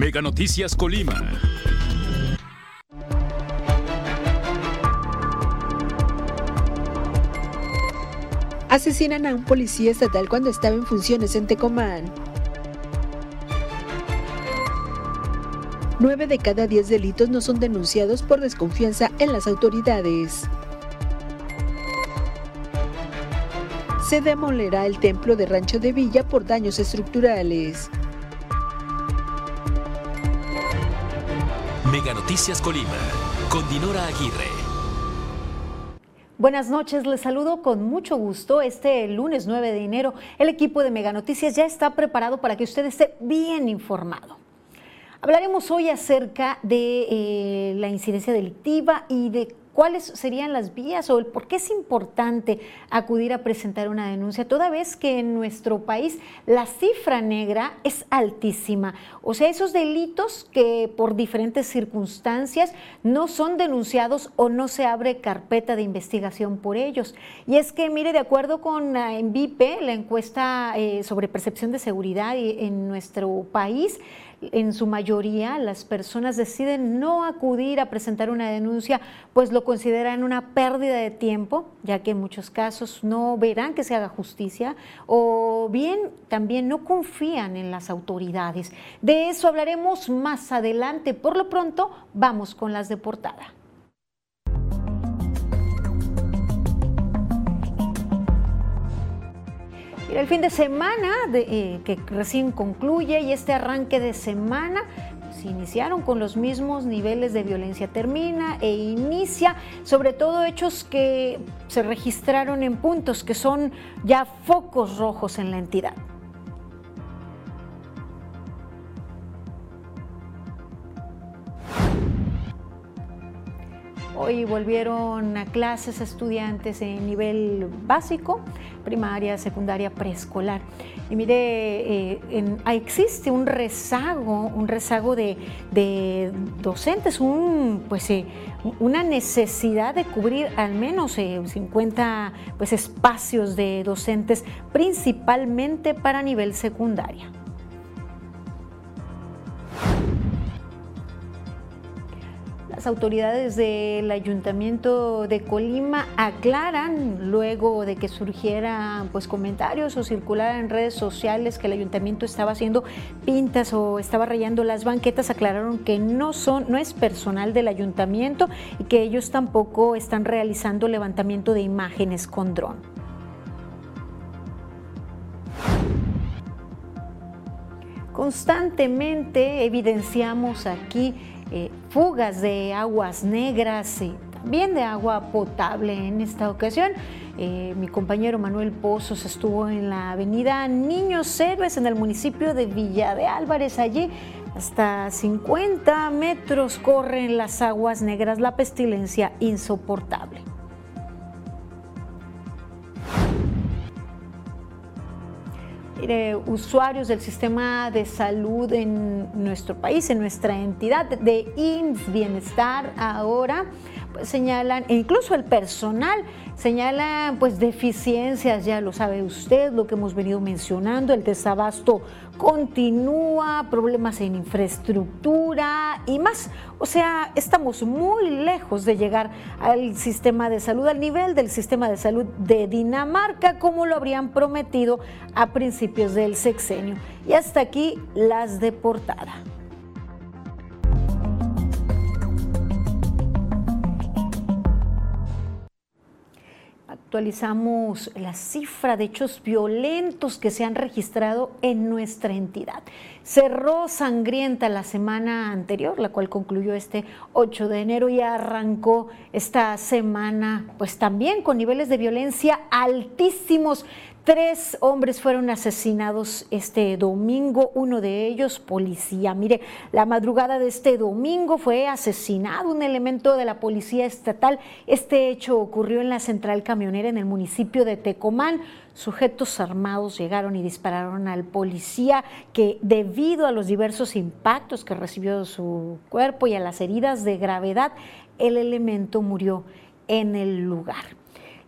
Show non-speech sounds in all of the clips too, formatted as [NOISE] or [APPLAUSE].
Mega Noticias Colima. Asesinan a un policía estatal cuando estaba en funciones en Tecomán. Nueve de cada diez delitos no son denunciados por desconfianza en las autoridades. Se demolerá el templo de Rancho de Villa por daños estructurales. Mega Noticias Colima, con Dinora Aguirre. Buenas noches, les saludo con mucho gusto. Este lunes 9 de enero, el equipo de Mega Noticias ya está preparado para que usted esté bien informado. Hablaremos hoy acerca de eh, la incidencia delictiva y de cuáles serían las vías o el por qué es importante acudir a presentar una denuncia, toda vez que en nuestro país la cifra negra es altísima. O sea, esos delitos que por diferentes circunstancias no son denunciados o no se abre carpeta de investigación por ellos. Y es que, mire, de acuerdo con la ENVIPE, la encuesta eh, sobre percepción de seguridad en nuestro país, en su mayoría las personas deciden no acudir a presentar una denuncia, pues lo consideran una pérdida de tiempo, ya que en muchos casos no verán que se haga justicia o bien también no confían en las autoridades. De eso hablaremos más adelante. Por lo pronto, vamos con las de portada. El fin de semana eh, que recién concluye y este arranque de semana se iniciaron con los mismos niveles de violencia termina e inicia sobre todo hechos que se registraron en puntos que son ya focos rojos en la entidad. Hoy volvieron a clases estudiantes en nivel básico, primaria, secundaria, preescolar. Y mire, eh, existe un rezago, un rezago de, docentes, pues, eh, una necesidad de cubrir al menos 50 eh, pues, espacios de docentes, principalmente para nivel secundaria. Las autoridades del ayuntamiento de Colima aclaran luego de que surgieran pues comentarios o circularan en redes sociales que el ayuntamiento estaba haciendo pintas o estaba rayando las banquetas, aclararon que no son no es personal del ayuntamiento y que ellos tampoco están realizando levantamiento de imágenes con dron. Constantemente evidenciamos aquí eh, fugas de aguas negras y también de agua potable en esta ocasión. Eh, mi compañero Manuel Pozos estuvo en la avenida Niños Héroes en el municipio de Villa de Álvarez. Allí hasta 50 metros corren las aguas negras, la pestilencia insoportable. Usuarios del sistema de salud en nuestro país, en nuestra entidad de IMSS Bienestar ahora, señalan, e incluso el personal señala pues deficiencias, ya lo sabe usted, lo que hemos venido mencionando, el desabasto continúa, problemas en infraestructura y más. O sea, estamos muy lejos de llegar al sistema de salud, al nivel del sistema de salud de Dinamarca, como lo habrían prometido a principios del sexenio. Y hasta aquí las de portada. Actualizamos la cifra de hechos violentos que se han registrado en nuestra entidad. Cerró sangrienta la semana anterior, la cual concluyó este 8 de enero y arrancó esta semana pues también con niveles de violencia altísimos. Tres hombres fueron asesinados este domingo, uno de ellos policía. Mire, la madrugada de este domingo fue asesinado un elemento de la policía estatal. Este hecho ocurrió en la central camionera en el municipio de Tecomán. Sujetos armados llegaron y dispararon al policía que debido a los diversos impactos que recibió su cuerpo y a las heridas de gravedad, el elemento murió en el lugar.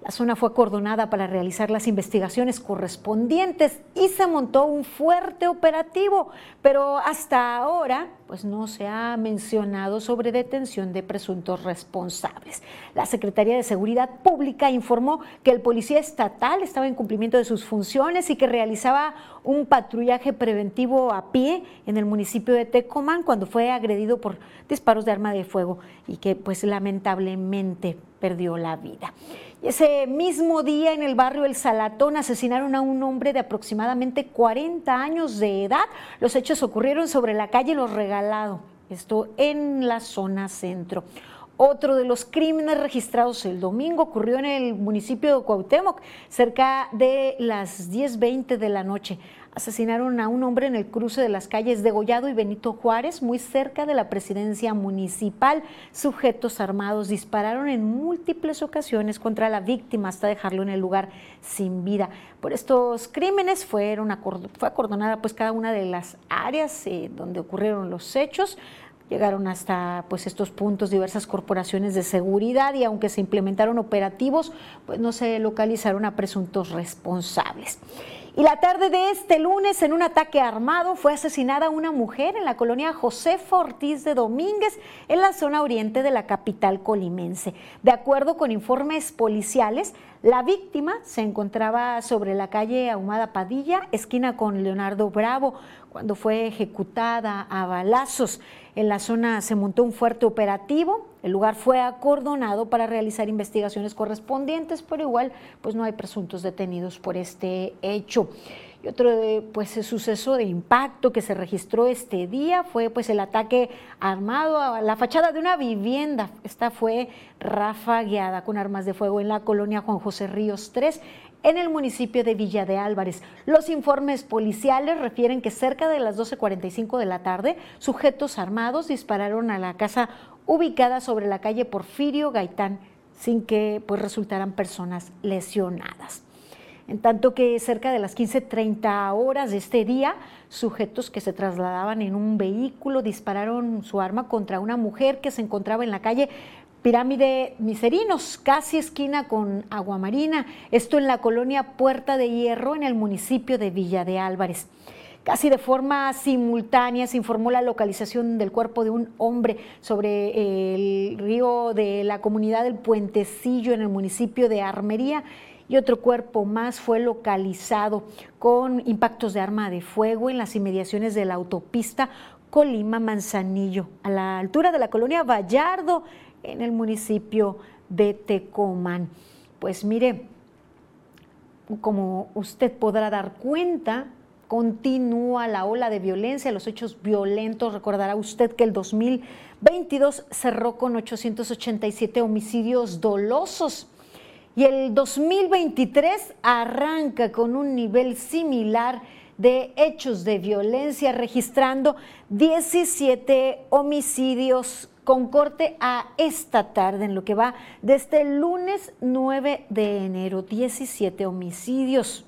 La zona fue acordonada para realizar las investigaciones correspondientes y se montó un fuerte operativo, pero hasta ahora pues no se ha mencionado sobre detención de presuntos responsables. La Secretaría de Seguridad Pública informó que el policía estatal estaba en cumplimiento de sus funciones y que realizaba un patrullaje preventivo a pie en el municipio de Tecomán cuando fue agredido por disparos de arma de fuego y que pues lamentablemente perdió la vida. Ese mismo día en el barrio El Salatón asesinaron a un hombre de aproximadamente 40 años de edad. Los hechos ocurrieron sobre la calle Los Regalado, esto en la zona centro. Otro de los crímenes registrados el domingo ocurrió en el municipio de Cuauhtémoc, cerca de las 10.20 de la noche asesinaron a un hombre en el cruce de las calles Degollado y Benito Juárez, muy cerca de la presidencia municipal. Sujetos armados dispararon en múltiples ocasiones contra la víctima hasta dejarlo en el lugar sin vida. Por estos crímenes fueron fue acordonada pues cada una de las áreas eh, donde ocurrieron los hechos llegaron hasta pues estos puntos diversas corporaciones de seguridad y aunque se implementaron operativos, pues no se localizaron a presuntos responsables. Y la tarde de este lunes, en un ataque armado, fue asesinada una mujer en la colonia José Ortiz de Domínguez, en la zona oriente de la capital colimense. De acuerdo con informes policiales, la víctima se encontraba sobre la calle Ahumada Padilla, esquina con Leonardo Bravo, cuando fue ejecutada a balazos. En la zona se montó un fuerte operativo, el lugar fue acordonado para realizar investigaciones correspondientes, pero igual pues no hay presuntos detenidos por este hecho. Y otro pues suceso de impacto que se registró este día fue pues el ataque armado a la fachada de una vivienda. Esta fue rafagueada con armas de fuego en la colonia Juan José Ríos 3 en el municipio de Villa de Álvarez. Los informes policiales refieren que cerca de las 12.45 de la tarde, sujetos armados dispararon a la casa ubicada sobre la calle Porfirio Gaitán, sin que pues, resultaran personas lesionadas. En tanto que cerca de las 15.30 horas de este día, sujetos que se trasladaban en un vehículo dispararon su arma contra una mujer que se encontraba en la calle Pirámide Miserinos, casi esquina con Aguamarina, esto en la colonia Puerta de Hierro, en el municipio de Villa de Álvarez. Casi de forma simultánea se informó la localización del cuerpo de un hombre sobre el río de la comunidad del Puentecillo en el municipio de Armería y otro cuerpo más fue localizado con impactos de arma de fuego en las inmediaciones de la autopista Colima-Manzanillo, a la altura de la colonia Vallardo, en el municipio de Tecomán. Pues mire, como usted podrá dar cuenta, continúa la ola de violencia, los hechos violentos. Recordará usted que el 2022 cerró con 887 homicidios dolosos y el 2023 arranca con un nivel similar de hechos de violencia, registrando 17 homicidios con corte a esta tarde, en lo que va desde el lunes 9 de enero, 17 homicidios.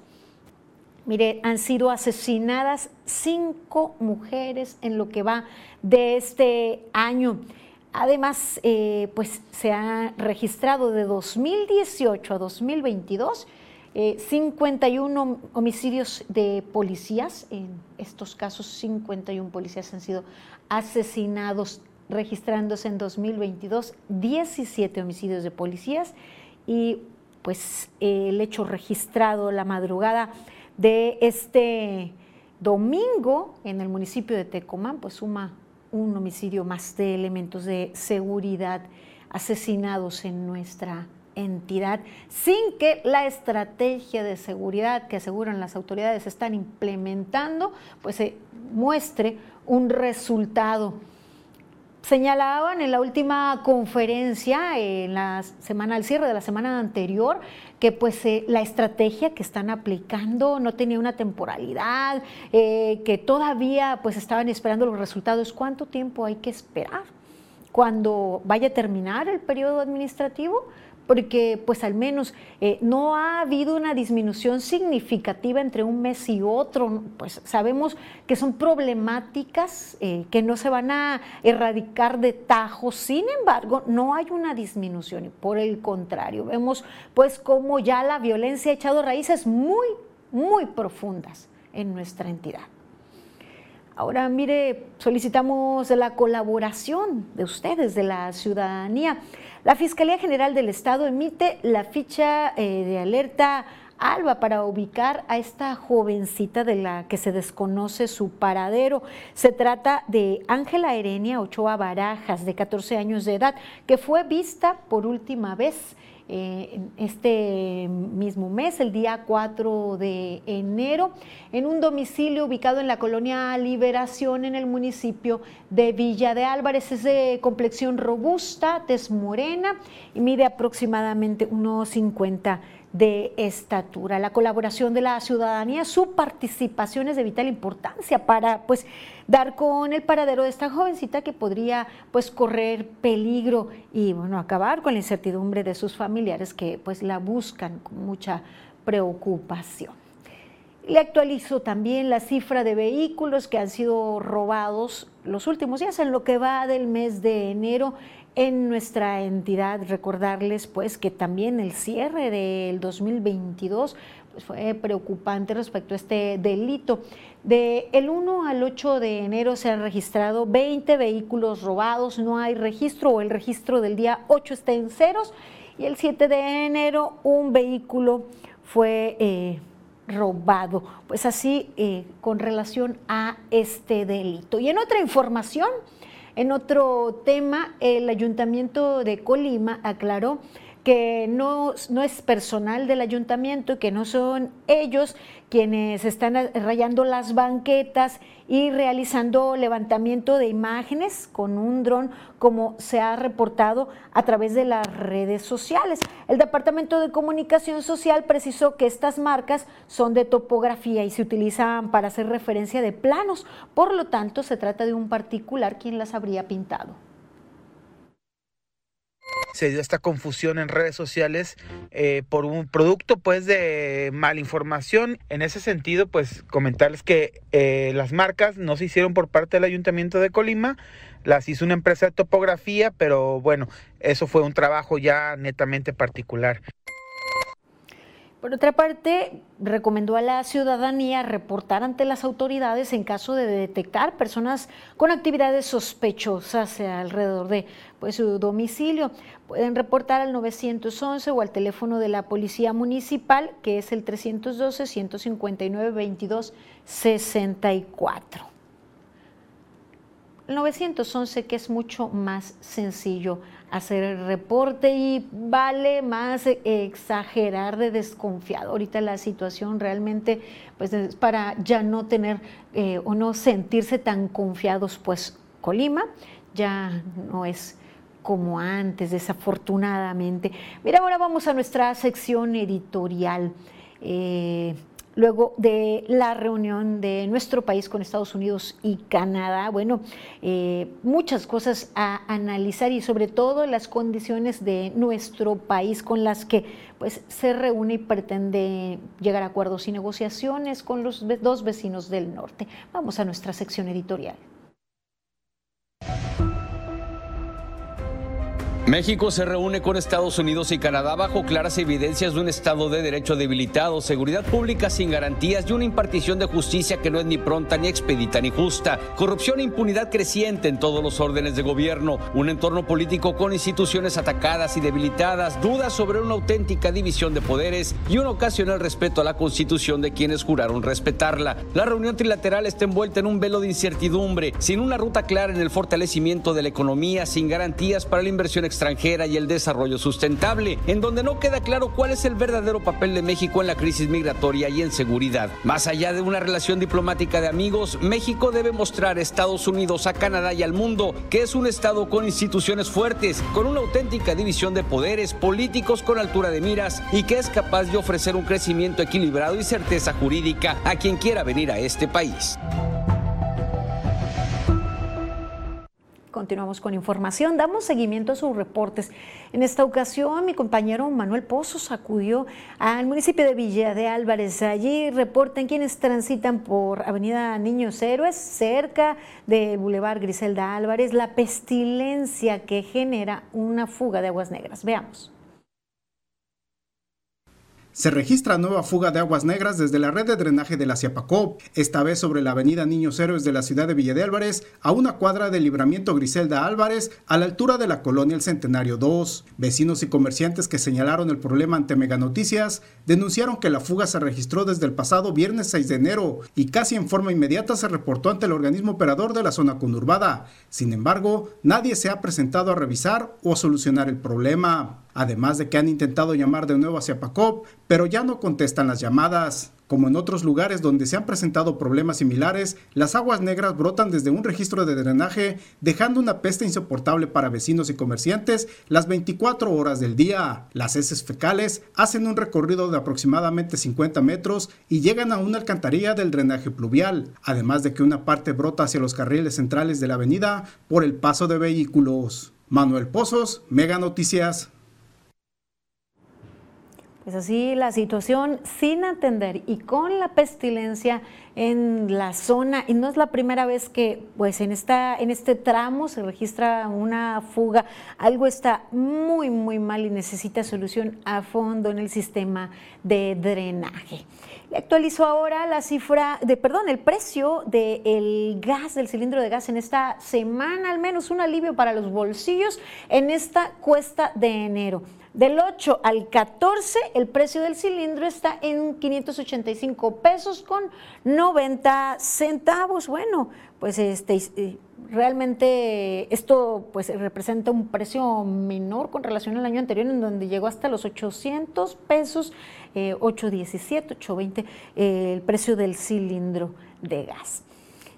Mire, han sido asesinadas cinco mujeres en lo que va de este año. Además, eh, pues se ha registrado de 2018 a 2022 51 eh, homicidios de policías. En estos casos, 51 policías han sido asesinados, registrándose en 2022 17 homicidios de policías y pues el hecho registrado la madrugada de este domingo en el municipio de Tecomán, pues suma un homicidio más de elementos de seguridad asesinados en nuestra entidad, sin que la estrategia de seguridad que aseguran las autoridades están implementando, pues se muestre un resultado señalaban en la última conferencia, en la semana, al cierre de la semana anterior, que pues eh, la estrategia que están aplicando no tenía una temporalidad, eh, que todavía pues estaban esperando los resultados. ¿Cuánto tiempo hay que esperar? Cuando vaya a terminar el periodo administrativo, porque pues al menos eh, no ha habido una disminución significativa entre un mes y otro, pues sabemos que son problemáticas eh, que no se van a erradicar de tajo, sin embargo no hay una disminución y por el contrario vemos pues como ya la violencia ha echado raíces muy, muy profundas en nuestra entidad. Ahora, mire, solicitamos la colaboración de ustedes, de la ciudadanía. La Fiscalía General del Estado emite la ficha eh, de alerta ALBA para ubicar a esta jovencita de la que se desconoce su paradero. Se trata de Ángela Erenia Ochoa Barajas, de 14 años de edad, que fue vista por última vez eh, este mismo mes, el día 4 de enero, en un domicilio ubicado en la colonia Liberación en el municipio de Villa de Álvarez. Es de complexión robusta, tez morena y mide aproximadamente unos 50 de estatura. La colaboración de la ciudadanía, su participación es de vital importancia para pues dar con el paradero de esta jovencita que podría pues correr peligro y bueno, acabar con la incertidumbre de sus familiares que pues la buscan con mucha preocupación. Le actualizo también la cifra de vehículos que han sido robados los últimos días en lo que va del mes de enero en nuestra entidad. Recordarles pues que también el cierre del 2022 pues, fue preocupante respecto a este delito. De el 1 al 8 de enero se han registrado 20 vehículos robados, no hay registro o el registro del día 8 está en ceros y el 7 de enero un vehículo fue eh, robado. Pues así eh, con relación a este delito. Y en otra información, en otro tema, el Ayuntamiento de Colima aclaró que no, no es personal del ayuntamiento, que no son ellos quienes están rayando las banquetas y realizando levantamiento de imágenes con un dron, como se ha reportado a través de las redes sociales. El Departamento de Comunicación Social precisó que estas marcas son de topografía y se utilizan para hacer referencia de planos, por lo tanto se trata de un particular quien las habría pintado se dio esta confusión en redes sociales eh, por un producto pues de malinformación. En ese sentido, pues comentarles que eh, las marcas no se hicieron por parte del Ayuntamiento de Colima, las hizo una empresa de topografía, pero bueno, eso fue un trabajo ya netamente particular. Por otra parte, recomendó a la ciudadanía reportar ante las autoridades en caso de detectar personas con actividades sospechosas alrededor de pues, su domicilio. Pueden reportar al 911 o al teléfono de la Policía Municipal, que es el 312-159-2264. El 911 que es mucho más sencillo hacer el reporte y vale más exagerar de desconfiado. Ahorita la situación realmente pues es para ya no tener eh, o no sentirse tan confiados, pues Colima ya no es como antes, desafortunadamente. Mira, ahora vamos a nuestra sección editorial. Eh, luego de la reunión de nuestro país con Estados Unidos y Canadá. Bueno, eh, muchas cosas a analizar y sobre todo las condiciones de nuestro país con las que pues, se reúne y pretende llegar a acuerdos y negociaciones con los dos vecinos del norte. Vamos a nuestra sección editorial. México se reúne con Estados Unidos y Canadá bajo claras evidencias de un Estado de Derecho debilitado, seguridad pública sin garantías y una impartición de justicia que no es ni pronta, ni expedita, ni justa, corrupción e impunidad creciente en todos los órdenes de gobierno, un entorno político con instituciones atacadas y debilitadas, dudas sobre una auténtica división de poderes y un ocasional respeto a la Constitución de quienes juraron respetarla. La reunión trilateral está envuelta en un velo de incertidumbre, sin una ruta clara en el fortalecimiento de la economía, sin garantías para la inversión extranjera y el desarrollo sustentable, en donde no queda claro cuál es el verdadero papel de México en la crisis migratoria y en seguridad. Más allá de una relación diplomática de amigos, México debe mostrar a Estados Unidos, a Canadá y al mundo que es un Estado con instituciones fuertes, con una auténtica división de poderes políticos con altura de miras y que es capaz de ofrecer un crecimiento equilibrado y certeza jurídica a quien quiera venir a este país. Continuamos con información. Damos seguimiento a sus reportes. En esta ocasión, mi compañero Manuel Pozos acudió al municipio de Villa de Álvarez. Allí reportan quienes transitan por Avenida Niños Héroes, cerca de Boulevard Griselda Álvarez, la pestilencia que genera una fuga de aguas negras. Veamos. Se registra nueva fuga de aguas negras desde la red de drenaje de la Ciapacop, esta vez sobre la avenida Niños Héroes de la ciudad de Villa de Álvarez, a una cuadra del libramiento Griselda Álvarez, a la altura de la colonia El Centenario 2. Vecinos y comerciantes que señalaron el problema ante Mega Noticias denunciaron que la fuga se registró desde el pasado viernes 6 de enero y casi en forma inmediata se reportó ante el organismo operador de la zona conurbada. Sin embargo, nadie se ha presentado a revisar o solucionar el problema además de que han intentado llamar de nuevo hacia Pacop, pero ya no contestan las llamadas. Como en otros lugares donde se han presentado problemas similares, las aguas negras brotan desde un registro de drenaje, dejando una peste insoportable para vecinos y comerciantes las 24 horas del día. Las heces fecales hacen un recorrido de aproximadamente 50 metros y llegan a una alcantarilla del drenaje pluvial, además de que una parte brota hacia los carriles centrales de la avenida por el paso de vehículos. Manuel Pozos, Mega Noticias. Es así la situación sin atender y con la pestilencia en la zona y no es la primera vez que pues en esta en este tramo se registra una fuga, algo está muy muy mal y necesita solución a fondo en el sistema de drenaje. Le actualizó ahora la cifra de perdón, el precio del gas del cilindro de gas en esta semana, al menos un alivio para los bolsillos en esta cuesta de enero. Del 8 al 14, el precio del cilindro está en 585 pesos con 90 centavos. Bueno, pues este, realmente esto pues representa un precio menor con relación al año anterior en donde llegó hasta los 800 pesos, 817, eh, 820 eh, el precio del cilindro de gas.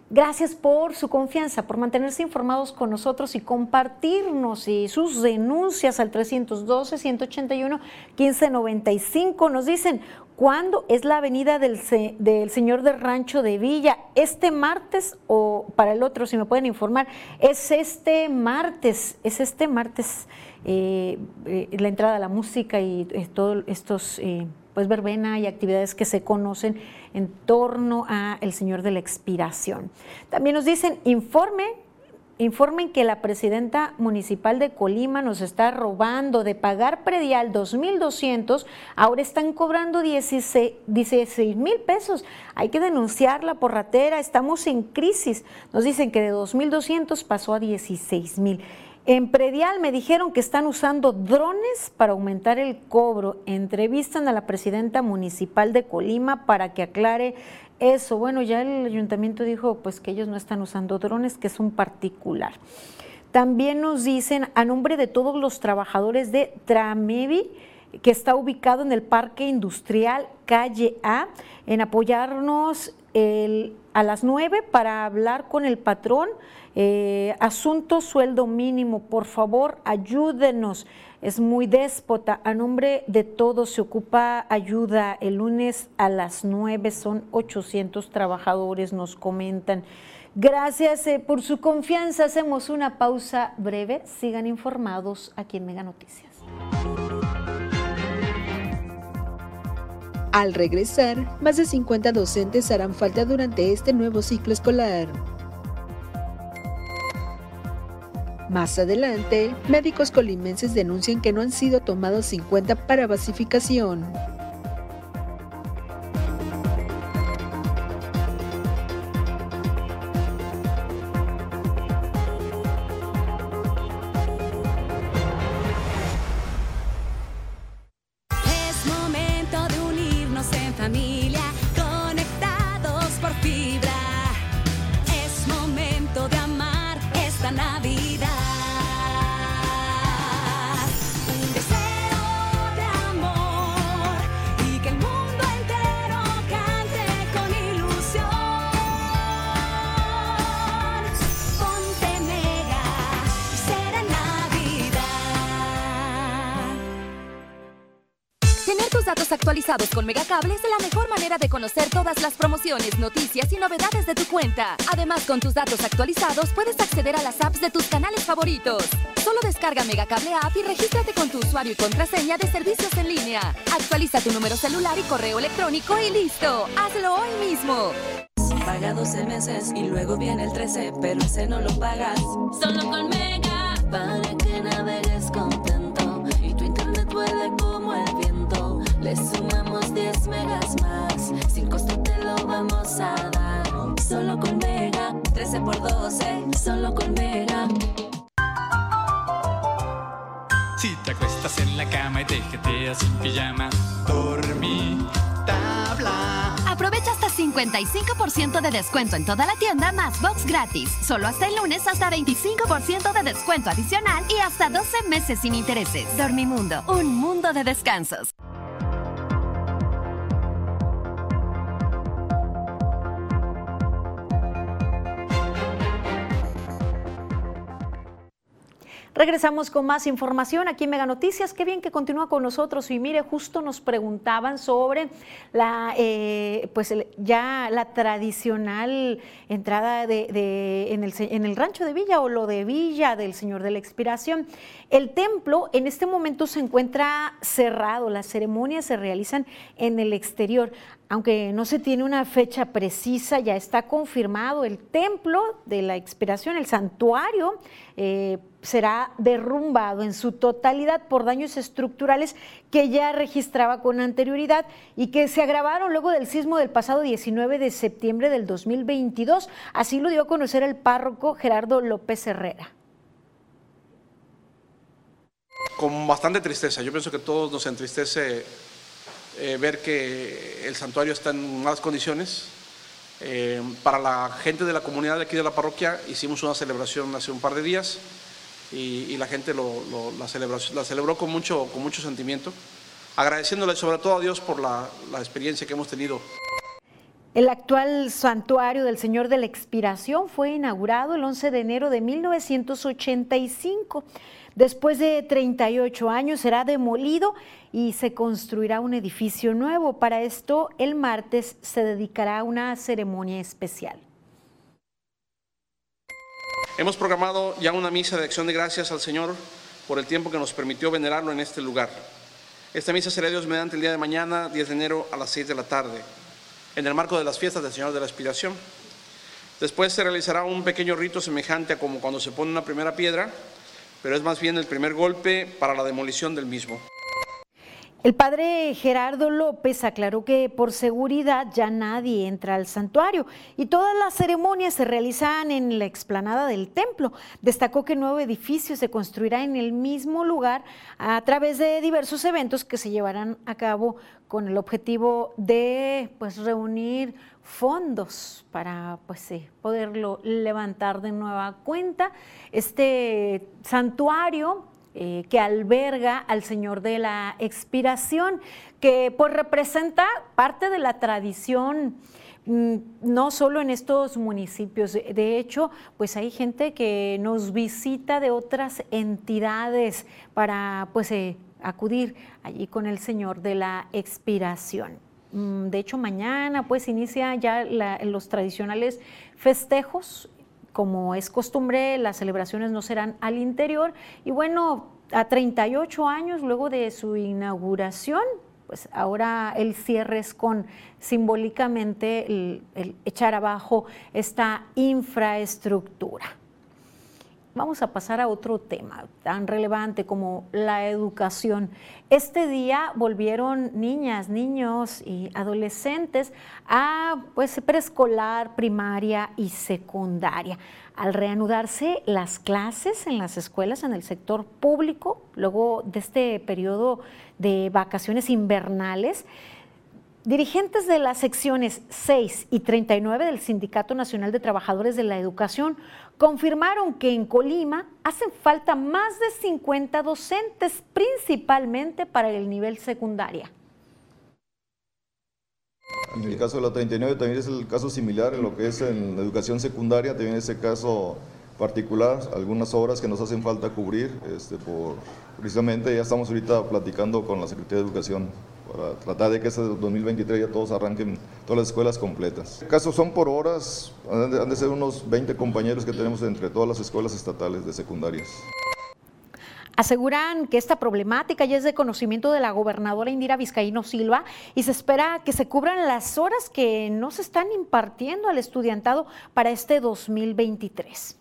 Gracias por su confianza, por mantenerse informados con nosotros y compartirnos y sus denuncias al 312-181-1595. Nos dicen, ¿cuándo es la avenida del, del, Señor del Rancho de Villa? ¿Este martes o para el otro, si me pueden informar? Es este martes, es este martes eh, eh, la entrada a la música y eh, todos estos pues verbena y actividades que se conocen en torno a el Señor de la Expiración. También nos dicen, informe informen que la presidenta municipal de Colima nos está robando de pagar predial 2.200, ahora están cobrando 16 mil pesos. Hay que denunciarla por ratera, estamos en crisis. Nos dicen que de 2.200 pasó a 16 mil. En Predial me dijeron que están usando drones para aumentar el cobro. Entrevistan a la presidenta municipal de Colima para que aclare eso. Bueno, ya el ayuntamiento dijo pues que ellos no están usando drones, que es un particular. También nos dicen a nombre de todos los trabajadores de Tramevi, que está ubicado en el Parque Industrial Calle A, en apoyarnos a las 9 para hablar con el patrón eh, asunto sueldo mínimo, por favor, ayúdenos. Es muy déspota. A nombre de todos se ocupa ayuda. El lunes a las 9 son 800 trabajadores, nos comentan. Gracias eh, por su confianza. Hacemos una pausa breve. Sigan informados aquí en Mega Noticias. Al regresar, más de 50 docentes harán falta durante este nuevo ciclo escolar. Más adelante, médicos colimenses denuncian que no han sido tomados 50 para basificación. Cuenta. Además, con tus datos actualizados puedes acceder a las apps de tus canales favoritos. Solo descarga Megacable App y regístrate con tu usuario y contraseña de servicios en línea. Actualiza tu número celular y correo electrónico y listo. Hazlo hoy mismo. Paga 12 meses y luego viene el 13, pero ese no lo pagas. Solo con Mega para que navegues contento y tu internet vuele como el viento. Le sumamos 10 megas más. Sin costo te lo vamos a dar. Solo con Mega, 13 por 12, solo con Mega. Si te acuestas en la cama y te jeteas sin pijama, dormí tabla. Aprovecha hasta 55% de descuento en toda la tienda más box gratis. Solo hasta el lunes hasta 25% de descuento adicional y hasta 12 meses sin intereses. Dormimundo, un mundo de descansos. Regresamos con más información aquí en Mega Noticias. Qué bien que continúa con nosotros. Y mire, justo nos preguntaban sobre la, eh, pues ya la tradicional entrada de, en, el, en el rancho de Villa o lo de Villa del Señor de la Expiración. El templo en este momento se encuentra cerrado. Las ceremonias se realizan en el exterior aunque no se tiene una fecha precisa, ya está confirmado el templo de la expiración, el santuario, eh, será derrumbado en su totalidad por daños estructurales que ya registraba con anterioridad y que se agravaron luego del sismo del pasado 19 de septiembre del 2022. Así lo dio a conocer el párroco Gerardo López Herrera. Con bastante tristeza, yo pienso que todos nos entristece eh, ver que el santuario está en malas condiciones. Eh, para la gente de la comunidad de aquí de la parroquia hicimos una celebración hace un par de días y, la gente la, celebró, la celebró con mucho, con mucho sentimiento, agradeciéndole sobre todo a Dios por la, la experiencia que hemos tenido. El actual santuario del Señor de la Expiración fue inaugurado el 11 de enero de 1985. Después de 38 años será demolido y se construirá un edificio nuevo. Para esto, el martes se dedicará a una ceremonia especial. Hemos programado ya una misa de acción de gracias al Señor por el tiempo que nos permitió venerarlo en este lugar. Esta misa será Dios mediante el día de mañana, 10 de enero, a las 6 de la tarde, en el marco de las fiestas del Señor de la Expiración. Después se realizará un pequeño rito semejante a como cuando se pone una primera piedra, pero es más bien el primer golpe para la demolición del mismo. El padre Gerardo López aclaró que por seguridad ya nadie entra al santuario y todas las ceremonias se realizan en la explanada del templo. Destacó que el nuevo edificio se construirá en el mismo lugar a través de diversos eventos que se llevarán a cabo con el objetivo de pues, reunir fondos para pues, poderlo levantar de nueva cuenta. Este santuario eh, que alberga al Señor de la Expiración, que pues representa parte de la tradición mm, no solo en estos municipios, de hecho, pues hay gente que nos visita de otras entidades para pues eh, acudir allí con el Señor de la Expiración. Mm, de hecho, mañana pues inicia ya los tradicionales festejos como es costumbre, las celebraciones no serán al interior. Y bueno, a 38 años luego de su inauguración, pues ahora el cierre es con simbólicamente el, echar abajo esta infraestructura. Vamos a pasar a otro tema tan relevante como la educación. Este día volvieron niñas, niños y adolescentes a pues, preescolar, primaria y secundaria. Al reanudarse las clases en las escuelas en el sector público, luego de este periodo de vacaciones invernales, Dirigentes de las secciones 6 y 39 del Sindicato Nacional de Trabajadores de la Educación confirmaron que en Colima hacen falta más de 50 docentes, principalmente para el nivel secundaria. En el caso de la 39 también es el caso similar en lo que es en educación secundaria, también ese caso particular, algunas obras que nos hacen falta cubrir, este, por, precisamente ya estamos ahorita platicando con la Secretaría de Educación para tratar de que ese 2023 ya todos arranquen todas las escuelas completas. Casos son por horas, han de, ser unos 20 compañeros que tenemos entre todas las escuelas estatales de secundarias. Aseguran que esta problemática ya es de conocimiento de la gobernadora Indira Vizcaíno Silva y se espera que se cubran las horas que no se están impartiendo al estudiantado para este 2023.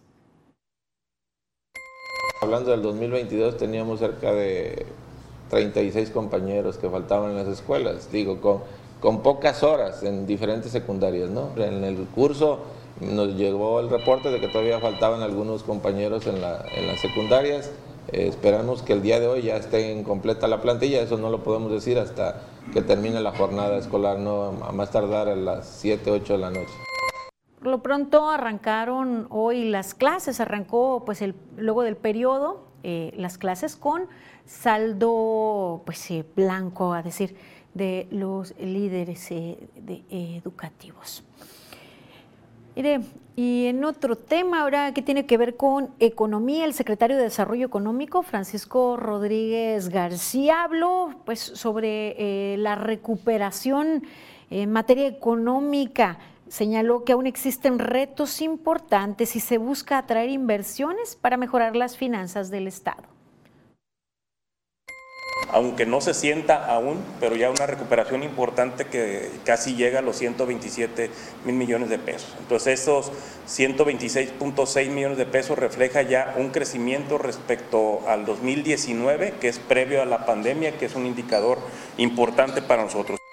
Hablando del 2022 teníamos cerca de 36 compañeros que faltaban en las escuelas. Digo, con, con pocas horas en diferentes secundarias. ¿no? En el curso nos llegó el reporte de que todavía faltaban algunos compañeros en, la, en las secundarias. Eh, esperamos que el día de hoy ya esté en completa la plantilla, eso no lo podemos decir hasta que termine la jornada escolar, no a más tardar a las 7, 8 de la noche. Por lo pronto arrancaron hoy las clases, arrancó pues el, luego del periodo eh, las clases con saldo pues eh, blanco, a decir, de los líderes eh, educativos. Mire, y en otro tema ahora que tiene que ver con economía, el secretario de Desarrollo Económico, Francisco Rodríguez García, habló pues, sobre la recuperación en materia económica. Señaló que aún existen retos importantes y se busca atraer inversiones para mejorar las finanzas del Estado. Aunque no se sienta aún, pero ya una recuperación importante que casi llega a los 127 mil millones de pesos. Entonces, esos 126.6 millones de pesos refleja ya un crecimiento respecto al 2019, que es previo a la pandemia, que es un indicador importante para nosotros.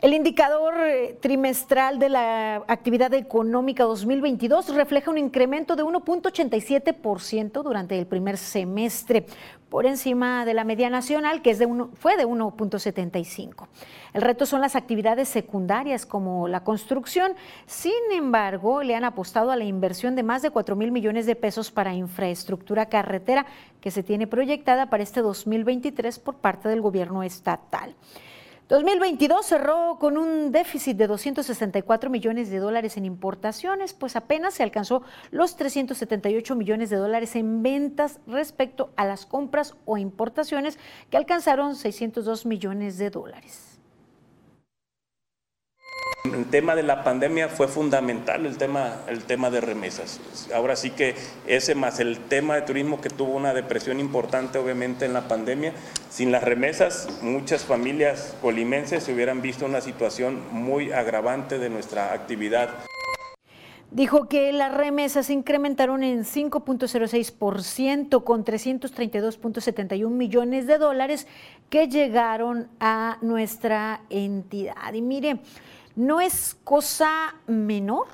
El indicador eh, trimestral de la actividad económica 2022 refleja un incremento de 1.87% durante el primer semestre, por encima de la media nacional, que es de uno, fue de 1.75. El reto son las actividades secundarias como la construcción. Sin embargo, le han apostado a la inversión de más de 4 mil millones de pesos para infraestructura carretera que se tiene proyectada para este 2023 por parte del gobierno estatal. 2022 cerró con un déficit de 264 millones de dólares en importaciones, pues apenas se alcanzó los 378 millones de dólares en ventas respecto a las compras o importaciones que alcanzaron 602 millones de dólares. El tema de la pandemia fue fundamental, el tema, el tema de remesas. Ahora sí que ese más el tema de turismo que tuvo una depresión importante obviamente en la pandemia, sin las remesas muchas familias colimenses se hubieran visto una situación muy agravante de nuestra actividad. Dijo que las remesas incrementaron en 5.06% con 332.71 millones de dólares que llegaron a nuestra entidad. Y mire, no es cosa menor,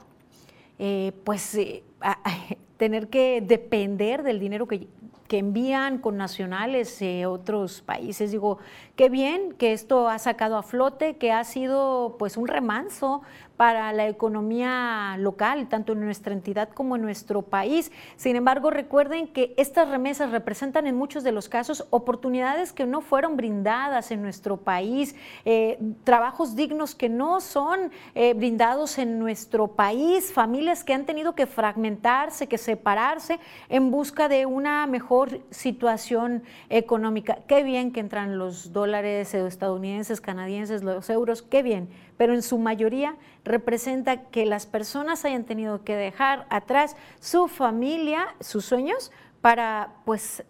eh, pues eh, [LAUGHS] tener que depender del dinero que, envían con nacionales de otros países. Digo, qué bien que esto ha sacado a flote, que ha sido pues un remanso para la economía local, tanto en nuestra entidad como en nuestro país. Sin embargo, recuerden que estas remesas representan en muchos de los casos oportunidades que no fueron brindadas en nuestro país, eh, trabajos dignos que no son eh, brindados en nuestro país, familias que han tenido que fragmentarse, que separarse en busca de una mejor situación económica. Qué bien que entran los dólares estadounidenses, canadienses, los euros, qué bien pero en su mayoría representa que las personas hayan tenido que dejar atrás su familia, sus sueños, para pues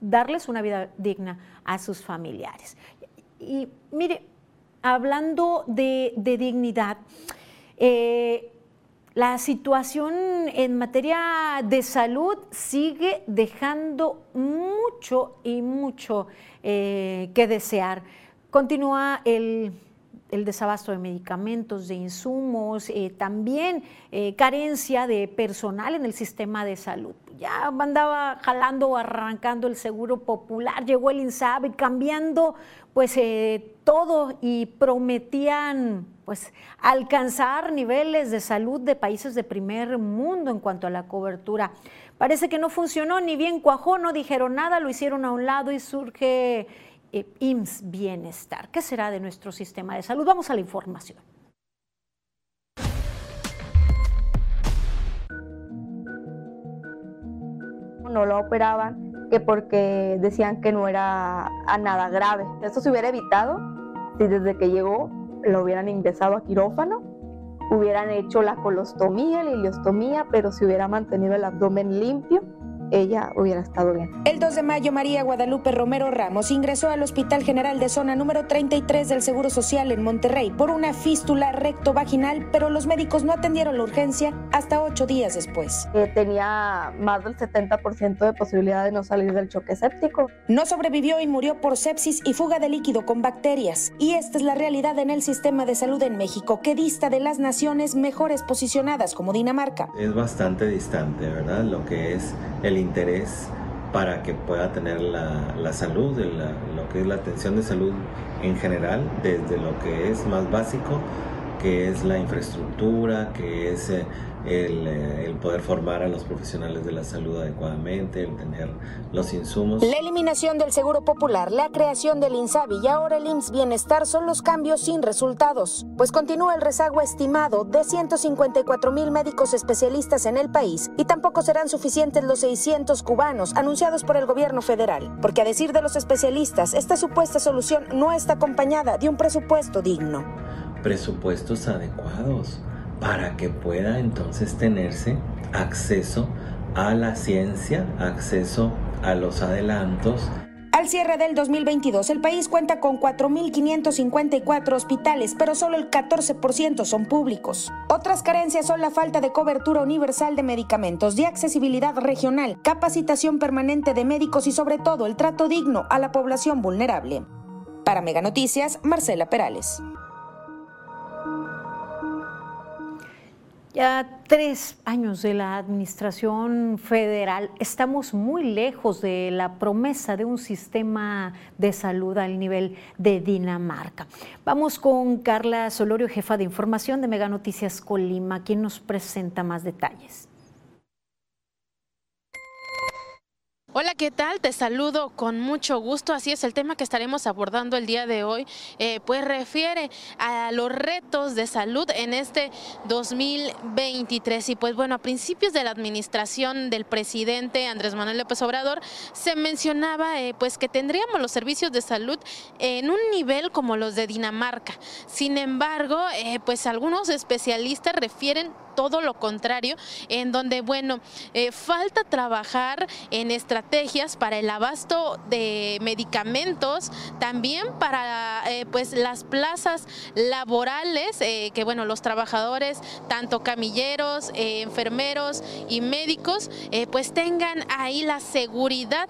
darles una vida digna a sus familiares. Y mire, hablando de, dignidad, eh, la situación en materia de salud sigue dejando mucho y mucho eh, que desear. Continúa el el desabasto de medicamentos, de insumos, eh, también eh, carencia de personal en el sistema de salud. Ya andaba jalando, arrancando el seguro popular, llegó el INSABI cambiando pues eh, todo y prometían pues alcanzar niveles de salud de países de primer mundo en cuanto a la cobertura. Parece que no funcionó, ni bien cuajó, no dijeron nada, lo hicieron a un lado y surge eh, Bienestar. ¿Qué será de nuestro sistema de salud? Vamos a la información. No lo operaban que porque decían que no era a nada grave. Esto se hubiera evitado si desde que llegó lo hubieran ingresado a quirófano, hubieran hecho la colostomía, la iliostomía, pero se hubiera mantenido el abdomen limpio ella hubiera estado bien. El 2 de mayo, María Guadalupe Romero Ramos ingresó al Hospital General de Zona número 33 del Seguro Social en Monterrey por una fístula rectovaginal, pero los médicos no atendieron la urgencia hasta ocho días después. Eh, tenía más del 70% de posibilidad de no salir del choque séptico. No sobrevivió y murió por sepsis y fuga de líquido con bacterias. Y esta es la realidad en el sistema de salud en México, que dista de las naciones mejores posicionadas como Dinamarca. Es bastante distante, ¿verdad? Lo que es el interés para que pueda tener la, la salud, lo que es la atención de salud en general, desde lo que es más básico, que es la infraestructura, que es eh, eh, el, poder formar a los profesionales de la salud adecuadamente, el tener los insumos. La eliminación del Seguro Popular, la creación del INSABI y ahora el IMSS Bienestar son los cambios sin resultados, pues continúa el rezago estimado de 154 mil médicos especialistas en el país y tampoco serán suficientes los 600 cubanos anunciados por el gobierno federal, porque a decir de los especialistas, esta supuesta solución no está acompañada de un presupuesto digno. Presupuestos adecuados para que pueda entonces tenerse acceso a la ciencia, acceso a los adelantos. Al cierre del 2022, el país cuenta con 4.554 hospitales, pero solo el 14% son públicos. Otras carencias son la falta de cobertura universal de medicamentos, de accesibilidad regional, capacitación permanente de médicos y sobre todo el trato digno a la población vulnerable. Para Mega Noticias, Marcela Perales. Ya tres años de la administración federal, estamos muy lejos de la promesa de un sistema de salud al nivel de Dinamarca. Vamos con Carla Solorio, jefa de información de Mega Noticias Colima, quien nos presenta más detalles. Hola, ¿qué tal? Te saludo con mucho gusto. Así es, el tema que estaremos abordando el día de hoy, eh, pues refiere a los retos de salud en este 2023. Y pues bueno, a principios de la administración del presidente Andrés Manuel López Obrador, se mencionaba eh, pues que tendríamos los servicios de salud en un nivel como los de Dinamarca. Sin embargo, eh, pues algunos especialistas refieren todo lo contrario, en donde, bueno, falta trabajar en estrategias para el abasto de medicamentos, también para eh, pues las plazas laborales, eh, que bueno, los trabajadores, tanto camilleros, eh, enfermeros y médicos, pues tengan ahí la seguridad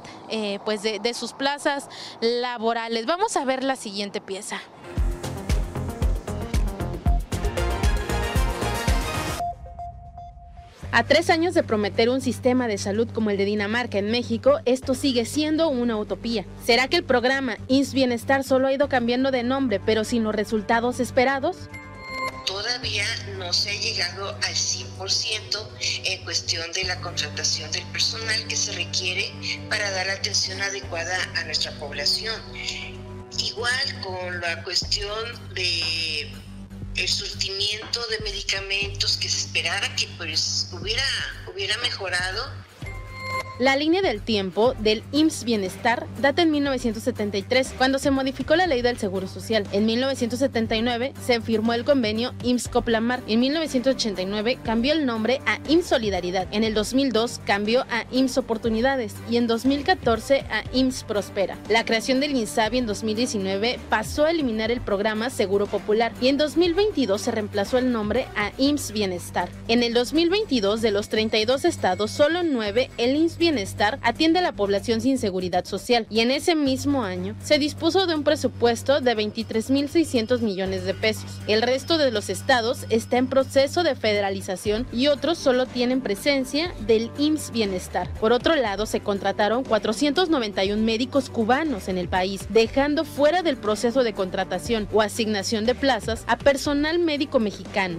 pues de sus plazas laborales. Vamos a ver la siguiente pieza. A tres años de prometer un sistema de salud como el de Dinamarca en México, esto sigue siendo una utopía. ¿Será que el programa INS Bienestar solo ha ido cambiando de nombre, pero sin los resultados esperados? Todavía no se ha llegado al 100% en cuestión de la contratación del personal que se requiere para dar atención adecuada a nuestra población. Igual con la cuestión de el surtimiento de medicamentos que se esperaba que pues hubiera, hubiera mejorado la línea del tiempo del IMSS Bienestar data en 1973, cuando se modificó la ley del Seguro Social. En 1979 se firmó el convenio IMSS Coplamar. En 1989 cambió el nombre a IMSS Solidaridad. En el 2002 cambió a IMSS Oportunidades y en 2014 a IMSS Prospera. La creación del INSABI en 2019 pasó a eliminar el programa Seguro Popular y en 2022 se reemplazó el nombre a IMSS Bienestar. En el 2022 de los 32 estados, solo 9 el IMSS Bienestar atiende a la población sin seguridad social y en ese mismo año se dispuso de un presupuesto de 23.600 millones de pesos. El resto de los estados está en proceso de federalización y otros solo tienen presencia del IMSS Bienestar. Por otro lado, se contrataron 491 médicos cubanos en el país, dejando fuera del proceso de contratación o asignación de plazas a personal médico mexicano.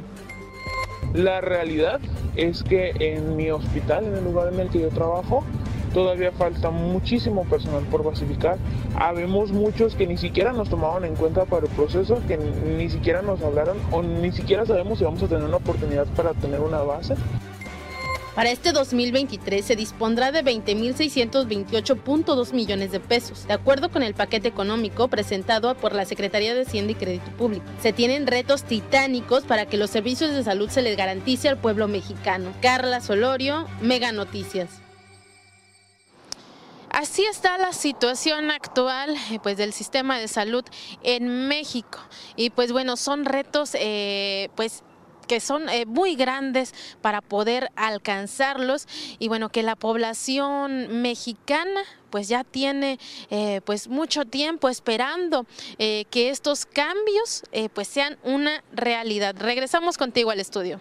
La realidad es que en mi hospital, en el lugar en el que yo trabajo, todavía falta muchísimo personal por basificar. Habemos muchos que ni siquiera nos tomaban en cuenta para el proceso, que ni siquiera nos hablaron o ni siquiera sabemos si vamos a tener una oportunidad para tener una base. Para este 2023 se dispondrá de 20.628.2 millones de pesos. De acuerdo con el paquete económico presentado por la Secretaría de Hacienda y Crédito Público, se tienen retos titánicos para que los servicios de salud se les garantice al pueblo mexicano. Carla Solorio, Mega Noticias. Así está la situación actual eh, pues, del sistema de salud en México. Y pues bueno, son retos eh, pues que son eh, muy grandes para poder alcanzarlos y bueno, que la población mexicana pues ya tiene eh, pues mucho tiempo esperando eh, que estos cambios pues sean una realidad. Regresamos contigo al estudio.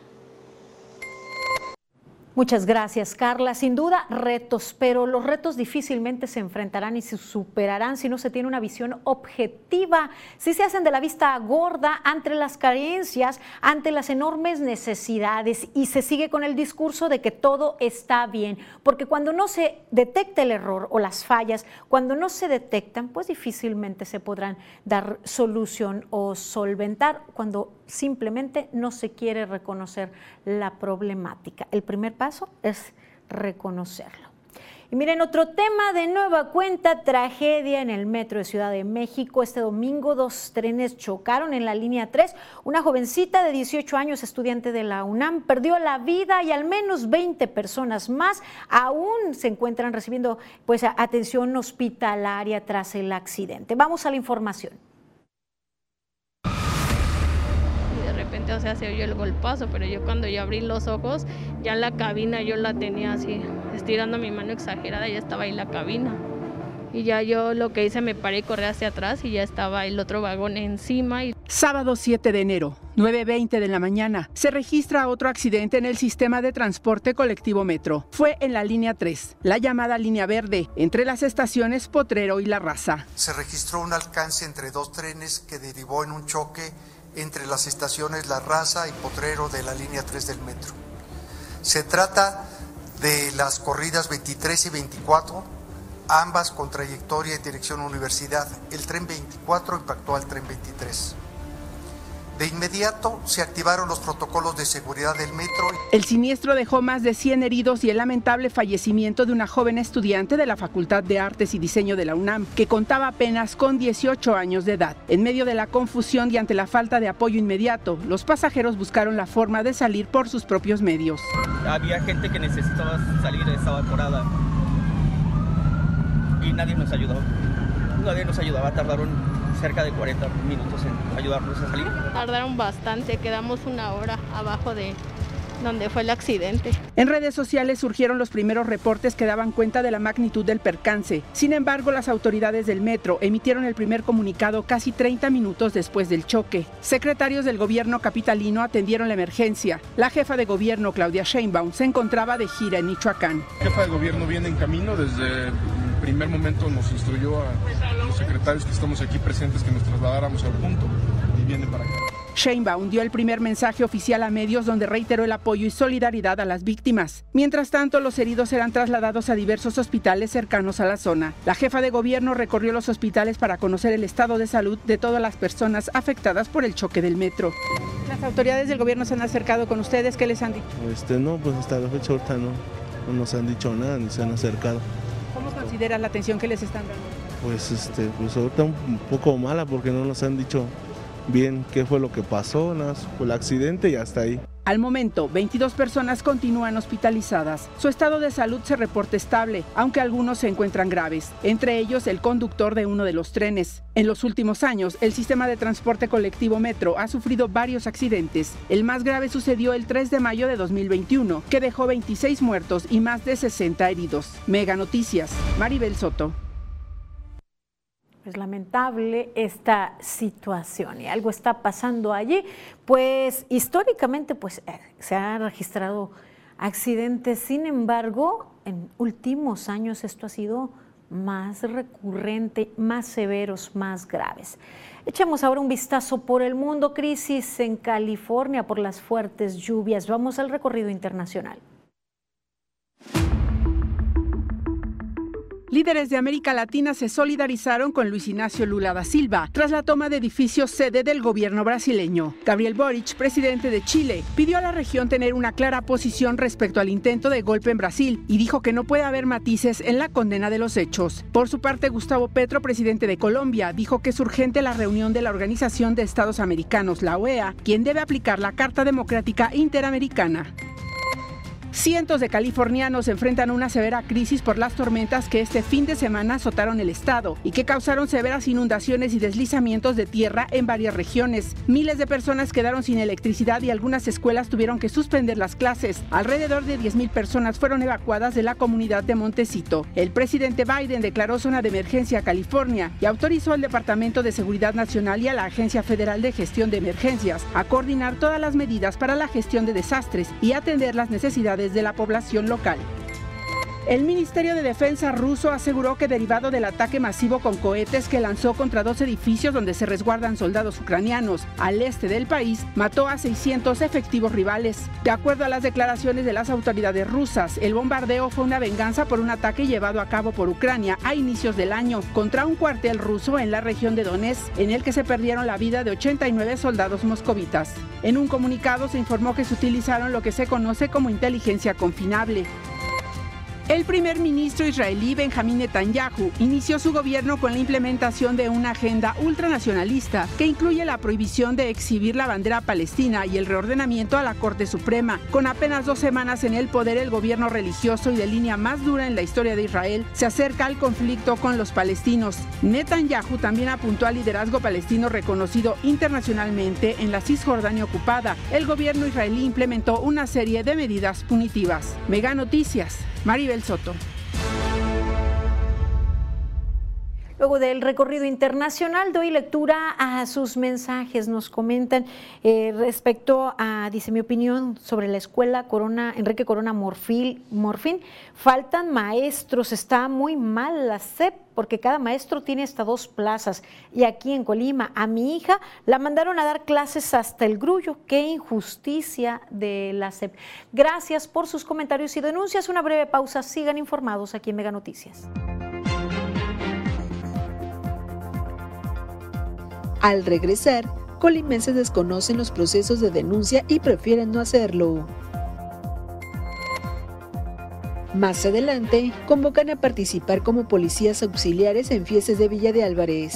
Muchas gracias, Carla. Sin duda, retos, pero los retos difícilmente se enfrentarán y se superarán si no se tiene una visión objetiva, si se hacen de la vista gorda ante las carencias, ante las enormes necesidades y se sigue con el discurso de que todo está bien, porque cuando no se detecta el error o las fallas, cuando no se detectan, pues difícilmente se podrán dar solución o solventar cuando simplemente no se quiere reconocer la problemática. El primer es reconocerlo. Y miren, otro tema de nueva cuenta, tragedia en el metro de Ciudad de México. Este domingo dos trenes chocaron en la línea 3. Una jovencita de 18 años, estudiante de la UNAM, perdió la vida y al menos 20 personas más aún se encuentran recibiendo pues, atención hospitalaria tras el accidente. Vamos a la información. O sea, se oyó el golpazo, pero yo cuando yo abrí los ojos, ya la cabina yo la tenía así, estirando mi mano exagerada, ya estaba ahí la cabina. Y ya yo lo que hice, me paré y corrí hacia atrás y ya estaba el otro vagón encima. Y... Sábado 7 de enero, 9.20 de la mañana, se registra otro accidente en el sistema de transporte colectivo Metro. Fue en la línea 3, la llamada línea verde, entre las estaciones Potrero y La Raza. Se registró un alcance entre dos trenes que derivó en un choque entre las estaciones La Raza y Potrero de la línea 3 del metro. Se trata de las corridas 23 y 24, ambas con trayectoria en dirección universidad. El tren 24 impactó al tren 23. De inmediato se activaron los protocolos de seguridad del metro. El siniestro dejó más de 100 heridos y el lamentable fallecimiento de una joven estudiante de la Facultad de Artes y Diseño de la UNAM, que contaba apenas con 18 años de edad. En medio de la confusión y ante la falta de apoyo inmediato, los pasajeros buscaron la forma de salir por sus propios medios. Había gente que necesitaba salir, estaba atorada y nadie nos ayudó. Nadie nos ayudaba, tardaron cerca de 40 minutos en ayudarnos a salir. Tardaron bastante, quedamos una hora abajo de donde fue el accidente. En redes sociales surgieron los primeros reportes que daban cuenta de la magnitud del percance. Sin embargo, las autoridades del metro emitieron el primer comunicado casi 30 minutos después del choque. Secretarios del gobierno capitalino atendieron la emergencia. La jefa de gobierno, Claudia Sheinbaum, se encontraba de gira en Michoacán. La jefa de gobierno viene en camino desde primer momento nos instruyó a los secretarios que estamos aquí presentes que nos trasladáramos al punto y viene para acá. Sheinbaum dio el primer mensaje oficial a medios donde reiteró el apoyo y solidaridad a las víctimas. Mientras tanto, los heridos serán trasladados a diversos hospitales cercanos a la zona. La jefa de gobierno recorrió los hospitales para conocer el estado de salud de todas las personas afectadas por el choque del metro. Las autoridades del gobierno se han acercado con ustedes, ¿qué les han dicho? Este, no, pues hasta la fecha ahorita no, no nos han dicho nada ni se han acercado. ¿Cómo considera la atención que les están dando? Pues, este, pues ahorita un poco mala porque no nos han dicho bien qué fue lo que pasó, fue el accidente y hasta ahí. Al momento, 22 personas continúan hospitalizadas. Su estado de salud se reporta estable, aunque algunos se encuentran graves, entre ellos el conductor de uno de los trenes. En los últimos años, el sistema de transporte colectivo Metro ha sufrido varios accidentes. El más grave sucedió el 3 de mayo de 2021, que dejó 26 muertos y más de 60 heridos. Mega Noticias, Maribel Soto. Es lamentable esta situación y algo está pasando allí, pues históricamente pues eh, se han registrado accidentes, sin embargo, en últimos años esto ha sido más recurrente, más severos, más graves. Echemos ahora un vistazo por el mundo, crisis en California por las fuertes lluvias. Vamos al recorrido internacional. Líderes de América Latina se solidarizaron con Luis Ignacio Lula da Silva tras la toma de edificios sede del gobierno brasileño. Gabriel Boric, presidente de Chile, pidió a la región tener una clara posición respecto al intento de golpe en Brasil y dijo que no puede haber matices en la condena de los hechos. Por su parte, Gustavo Petro, presidente de Colombia, dijo que es urgente la reunión de la Organización de Estados Americanos, la OEA, quien debe aplicar la Carta Democrática Interamericana. Cientos de californianos enfrentan una severa crisis por las tormentas que este fin de semana azotaron el estado y que causaron severas inundaciones y deslizamientos de tierra en varias regiones. Miles de personas quedaron sin electricidad y algunas escuelas tuvieron que suspender las clases. Alrededor de 10.000 personas fueron evacuadas de la comunidad de Montecito. El presidente Biden declaró zona de emergencia a California y autorizó al Departamento de Seguridad Nacional y a la Agencia Federal de Gestión de Emergencias a coordinar todas las medidas para la gestión de desastres y atender las necesidades de la población local. El Ministerio de Defensa ruso aseguró que derivado del ataque masivo con cohetes que lanzó contra dos edificios donde se resguardan soldados ucranianos al este del país, mató a 600 efectivos rivales. De acuerdo a las declaraciones de las autoridades rusas, el bombardeo fue una venganza por un ataque llevado a cabo por Ucrania a inicios del año contra un cuartel ruso en la región de Donetsk, en el que se perdieron la vida de 89 soldados moscovitas. En un comunicado se informó que se utilizaron lo que se conoce como inteligencia confinable. El primer ministro israelí Benjamín Netanyahu inició su gobierno con la implementación de una agenda ultranacionalista que incluye la prohibición de exhibir la bandera palestina y el reordenamiento a la Corte Suprema. Con apenas dos semanas en el poder, el gobierno religioso y de línea más dura en la historia de Israel se acerca al conflicto con los palestinos. Netanyahu también apuntó al liderazgo palestino reconocido internacionalmente en la Cisjordania ocupada. El gobierno israelí implementó una serie de medidas punitivas. Mega Noticias. Soto. Luego del recorrido internacional, doy lectura a sus mensajes. Nos comentan eh, respecto a, dice mi opinión, sobre la escuela Corona, Enrique Corona Morfil, Morfín. Faltan maestros, está muy mal la SEP porque cada maestro tiene hasta dos plazas. Y aquí en Colima, a mi hija la mandaron a dar clases hasta el grullo. Qué injusticia de la SEP. Gracias por sus comentarios y denuncias. Una breve pausa. Sigan informados aquí en Mega Noticias. Al regresar, colimenses desconocen los procesos de denuncia y prefieren no hacerlo. Más adelante, convocan a participar como policías auxiliares en fiestas de Villa de Álvarez.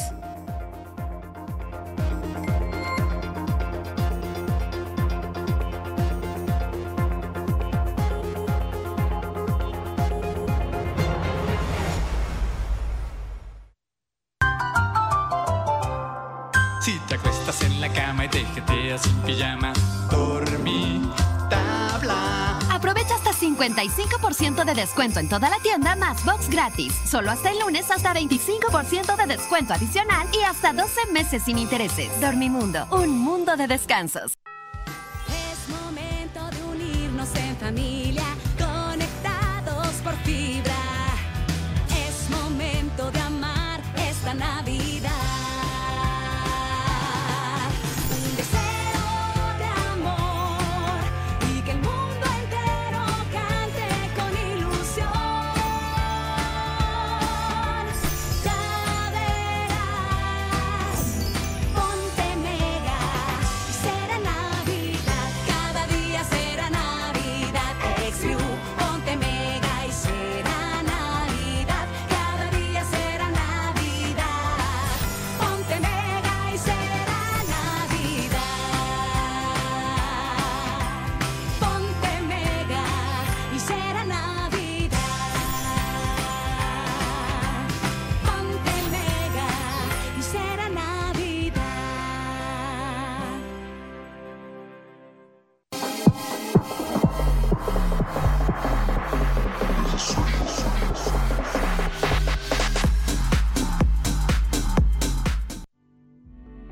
35% de descuento en toda la tienda más box gratis. Solo hasta el lunes hasta 25% de descuento adicional y hasta 12 meses sin intereses. Dormimundo, un mundo de descansos. Es momento de unirnos en familia, conectados por fibra. Es momento de amar esta Navidad.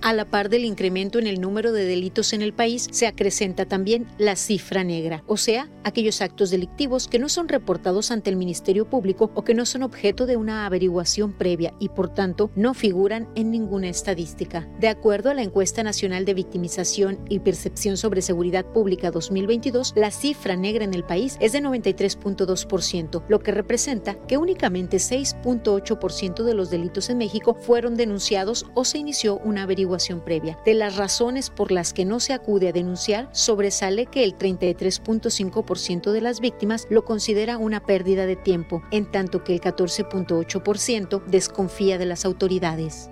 A la par del incremento en el número de delitos en el país, se acrecenta también la cifra negra, o sea, aquellos actos delictivos que no son reportados ante el Ministerio Público o que no son objeto de una averiguación previa y por tanto no figuran en ninguna estadística. De acuerdo a la encuesta nacional de victimización y percepción sobre seguridad pública 2022, la cifra negra en el país es de 93.2%, lo que representa que únicamente 6.8% de los delitos en México fueron denunciados o se inició una averiguación previa. De las razones por las que no se acude a denunciar, sobresale que el 33.5% de las víctimas lo considera una pérdida de tiempo, en tanto que el 14.8% desconfía de las autoridades.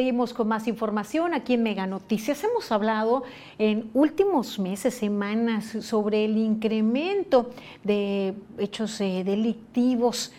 Seguimos con más información aquí en Mega Noticias. Hemos hablado en últimos meses, semanas, sobre el incremento de hechos eh, delictivos.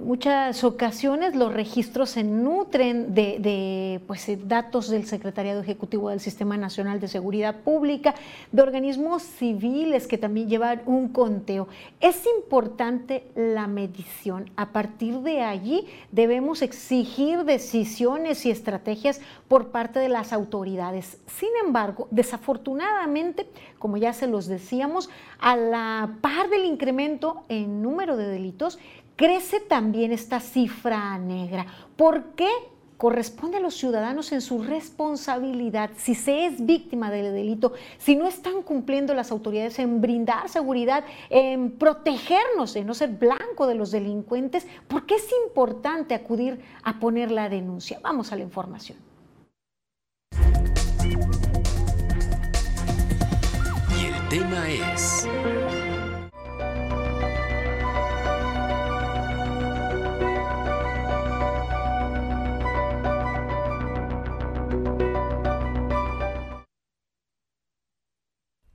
Muchas ocasiones los registros se nutren de, pues, datos del Secretariado Ejecutivo del Sistema Nacional de Seguridad Pública, de organismos civiles que también llevan un conteo. Es importante la medición. A partir de allí debemos exigir decisiones y estrategias por parte de las autoridades. Sin embargo, desafortunadamente, como ya se los decíamos, a la par del incremento en número de delitos, crece también esta cifra negra. ¿Por qué? Corresponde a los ciudadanos en su responsabilidad, si se es víctima del delito, si no están cumpliendo las autoridades en brindar seguridad, en protegernos, en no ser blanco de los delincuentes, ¿por qué es importante acudir a poner la denuncia? Vamos a la información. Y el tema es...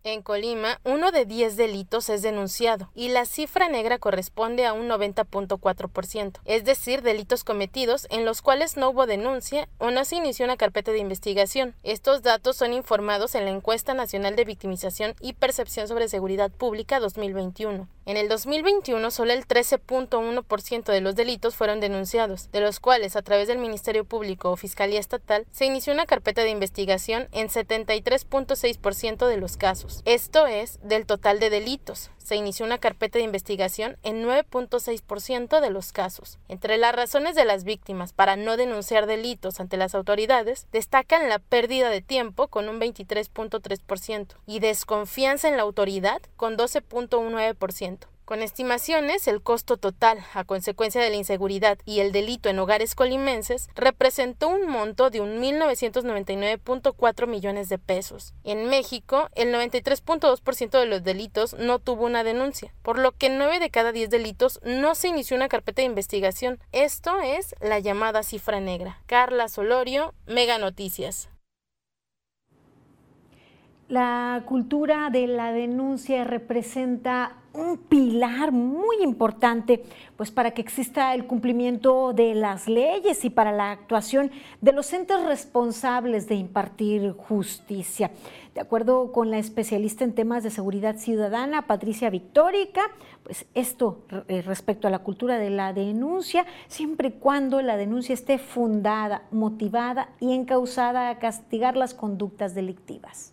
En Colima, uno de 10 delitos es denunciado y la cifra negra corresponde a un 90.4%, es decir, delitos cometidos en los cuales no hubo denuncia o no se inició una carpeta de investigación. Estos datos son informados en la Encuesta Nacional de Victimización y Percepción sobre Seguridad Pública 2021. En el 2021, solo el 13.1% de los delitos fueron denunciados, de los cuales a través del Ministerio Público o Fiscalía Estatal se inició una carpeta de investigación en 73.6% de los casos. Esto es del total de delitos. Se inició una carpeta de investigación en 9.6% de los casos. Entre las razones de las víctimas para no denunciar delitos ante las autoridades, destacan la pérdida de tiempo con un 23.3% y desconfianza en la autoridad con 12.9%. Con estimaciones, el costo total, a consecuencia de la inseguridad y el delito en hogares colimenses, representó un monto de un 1.999.4 millones de pesos. En México, el 93.2% de los delitos no tuvo una denuncia, por lo que 9 de cada 10 delitos no se inició una carpeta de investigación. Esto es la llamada cifra negra. Carla Solorio, Mega Noticias. La cultura de la denuncia representa un pilar muy importante pues para que exista el cumplimiento de las leyes y para la actuación de los entes responsables de impartir justicia. De acuerdo con la especialista en temas de seguridad ciudadana, Patricia Victórica, pues esto eh, respecto a la cultura de la denuncia, siempre y cuando la denuncia esté fundada, motivada y encausada a castigar las conductas delictivas.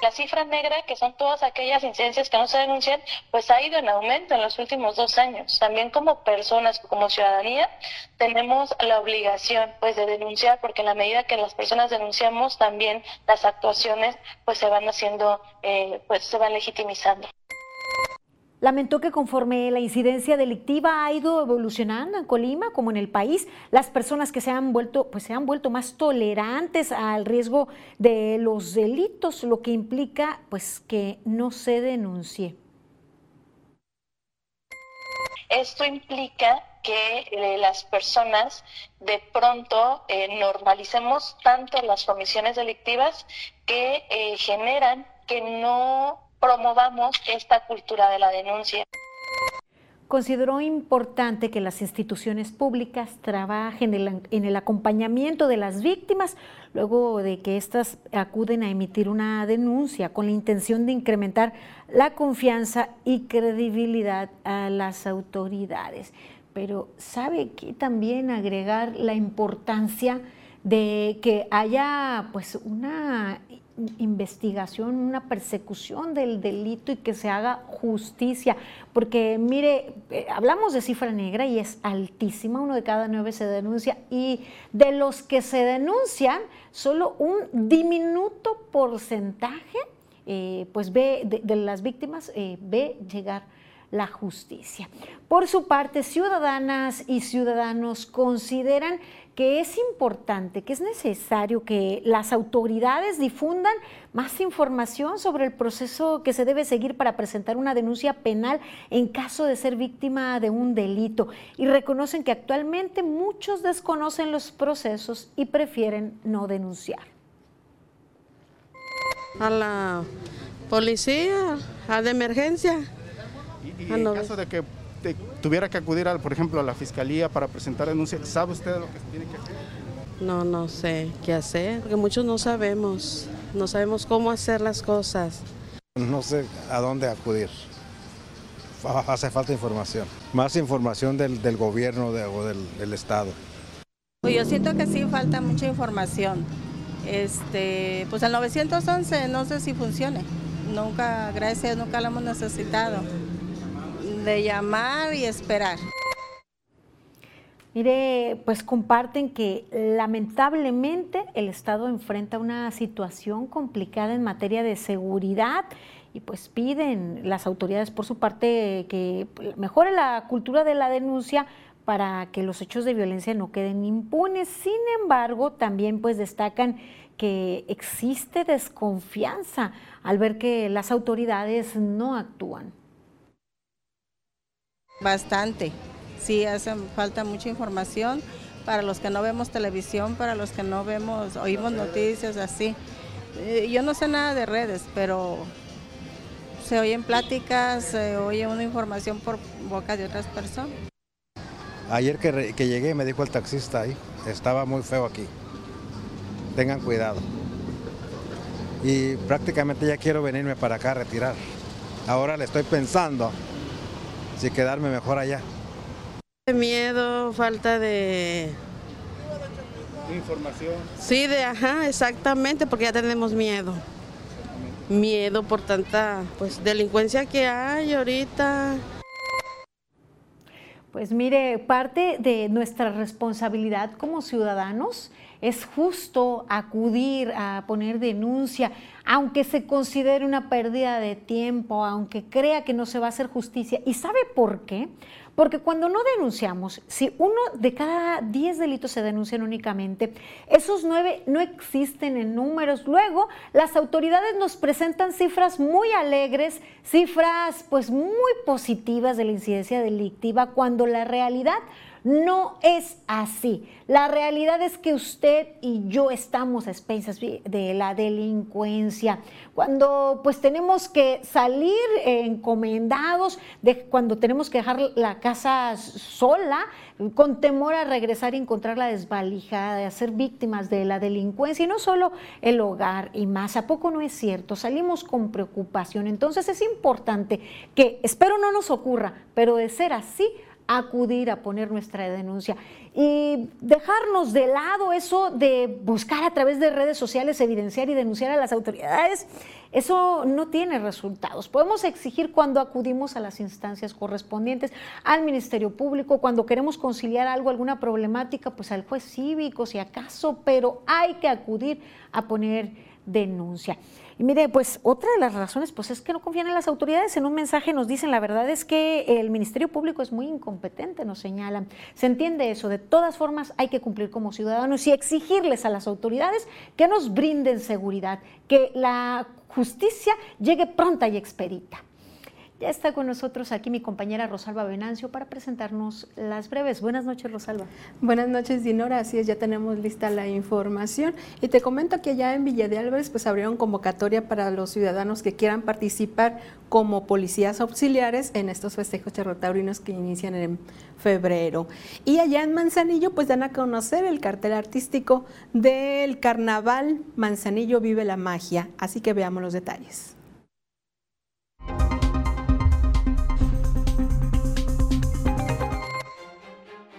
La cifra negra, que son todas aquellas incidencias que no se denuncian, pues ha ido en aumento en los últimos dos años. También como personas, como ciudadanía, tenemos la obligación pues de denunciar, porque en la medida que las personas denunciamos, también las actuaciones pues se van haciendo, eh, pues se van legitimizando. Lamentó que conforme la incidencia delictiva ha ido evolucionando en Colima como en el país, las personas que se han vuelto, pues se han vuelto más tolerantes al riesgo de los delitos, lo que implica pues que no se denuncie. Esto implica que eh, las personas de pronto eh, normalicemos tanto las comisiones delictivas que eh, generan que no promovamos esta cultura de la denuncia. Consideró importante que las instituciones públicas trabajen en el, en el acompañamiento de las víctimas luego de que éstas acuden a emitir una denuncia con la intención de incrementar la confianza y credibilidad a las autoridades. Pero sabe que también agregar la importancia de que haya pues una investigación, una persecución del delito y que se haga justicia. Porque mire, eh, hablamos de cifra negra y es altísima, uno de cada nueve se denuncia y de los que se denuncian, solo un diminuto porcentaje, eh, pues ve, de, las víctimas, eh, ve llegar la justicia. Por su parte, ciudadanas y ciudadanos consideran que es importante, que es necesario que las autoridades difundan más información sobre el proceso que se debe seguir para presentar una denuncia penal en caso de ser víctima de un delito y reconocen que actualmente muchos desconocen los procesos y prefieren no denunciar. A la policía, a de emergencia. Y en caso de que te- tuviera que acudir, al, por ejemplo, a la fiscalía para presentar denuncia, ¿sabe usted lo que tiene que hacer? No, no sé qué hacer, porque muchos no sabemos, no sabemos cómo hacer las cosas. No sé a dónde acudir. Hace falta información. Más información del, del gobierno de- o del, del Estado. Pues yo siento que sí falta mucha información. Este, pues el 911 no sé si funcione. Nunca, gracias, nunca lo hemos necesitado. De llamar y esperar. Mire, pues comparten que lamentablemente el Estado enfrenta una situación complicada en materia de seguridad y pues piden las autoridades por su parte que mejore la cultura de la denuncia para que los hechos de violencia no queden impunes. Sin embargo, también pues destacan que existe desconfianza al ver que las autoridades no actúan. Bastante. Sí, hace falta mucha información para los que no vemos televisión, para los que no vemos, oímos noticias así. Eh, Yo no sé nada de redes, pero se oyen pláticas, se oye una información por boca de otras personas. Ayer que, que llegué me dijo el taxista ahí, estaba muy feo aquí. Tengan cuidado. Y prácticamente ya quiero venirme para acá a retirar. Ahora le estoy pensando si quedarme mejor allá. Miedo, falta de... Información. Sí, de ajá, exactamente, porque ya tenemos miedo. Miedo por tanta pues delincuencia que hay ahorita. Pues mire, parte de nuestra responsabilidad como ciudadanos es justo acudir a poner denuncia, aunque se considere una pérdida de tiempo, aunque crea que no se va a hacer justicia. ¿Y sabe por qué? Porque cuando no denunciamos, si uno de cada 10 delitos se denuncian únicamente, esos nueve no existen en números. Luego, las autoridades nos presentan cifras muy alegres, cifras pues muy positivas de la incidencia delictiva, cuando la realidad no es así. La realidad es que usted y yo estamos a expensas de la delincuencia. Cuando pues tenemos que salir eh, encomendados, de, cuando tenemos que dejar la casa sola, con temor a regresar y encontrarla desvalijada, a ser víctimas de la delincuencia y no solo el hogar y más. ¿A poco no es cierto? Salimos con preocupación. Entonces es importante que, espero no nos ocurra, pero de ser así, acudir a poner nuestra denuncia y dejarnos de lado eso de buscar a través de redes sociales evidenciar y denunciar a las autoridades. Eso no tiene resultados. Podemos exigir cuando acudimos a las instancias correspondientes, al Ministerio Público, cuando queremos conciliar algo, alguna problemática, pues al juez cívico, si acaso, pero hay que acudir a poner denuncia. Y mire, pues otra de las razones pues es que no confían en las autoridades. En un mensaje nos dicen, la verdad es que el Ministerio Público es muy incompetente, nos señalan. Se entiende eso. De todas formas, hay que cumplir como ciudadanos y exigirles a las autoridades que nos brinden seguridad, que la justicia llegue pronta y expedita. Ya está con nosotros aquí mi compañera Rosalba Venancio para presentarnos las breves. Buenas noches, Rosalba. Buenas noches, Dinora. Así es, ya tenemos lista la información. Y te comento que ya en Villa de Álvarez pues abrieron convocatoria para los ciudadanos que quieran participar como policías auxiliares en estos festejos charrotaurinos que inician en febrero. Y allá en Manzanillo pues dan a conocer el cartel artístico del carnaval Manzanillo Vive la Magia. Así que veamos los detalles.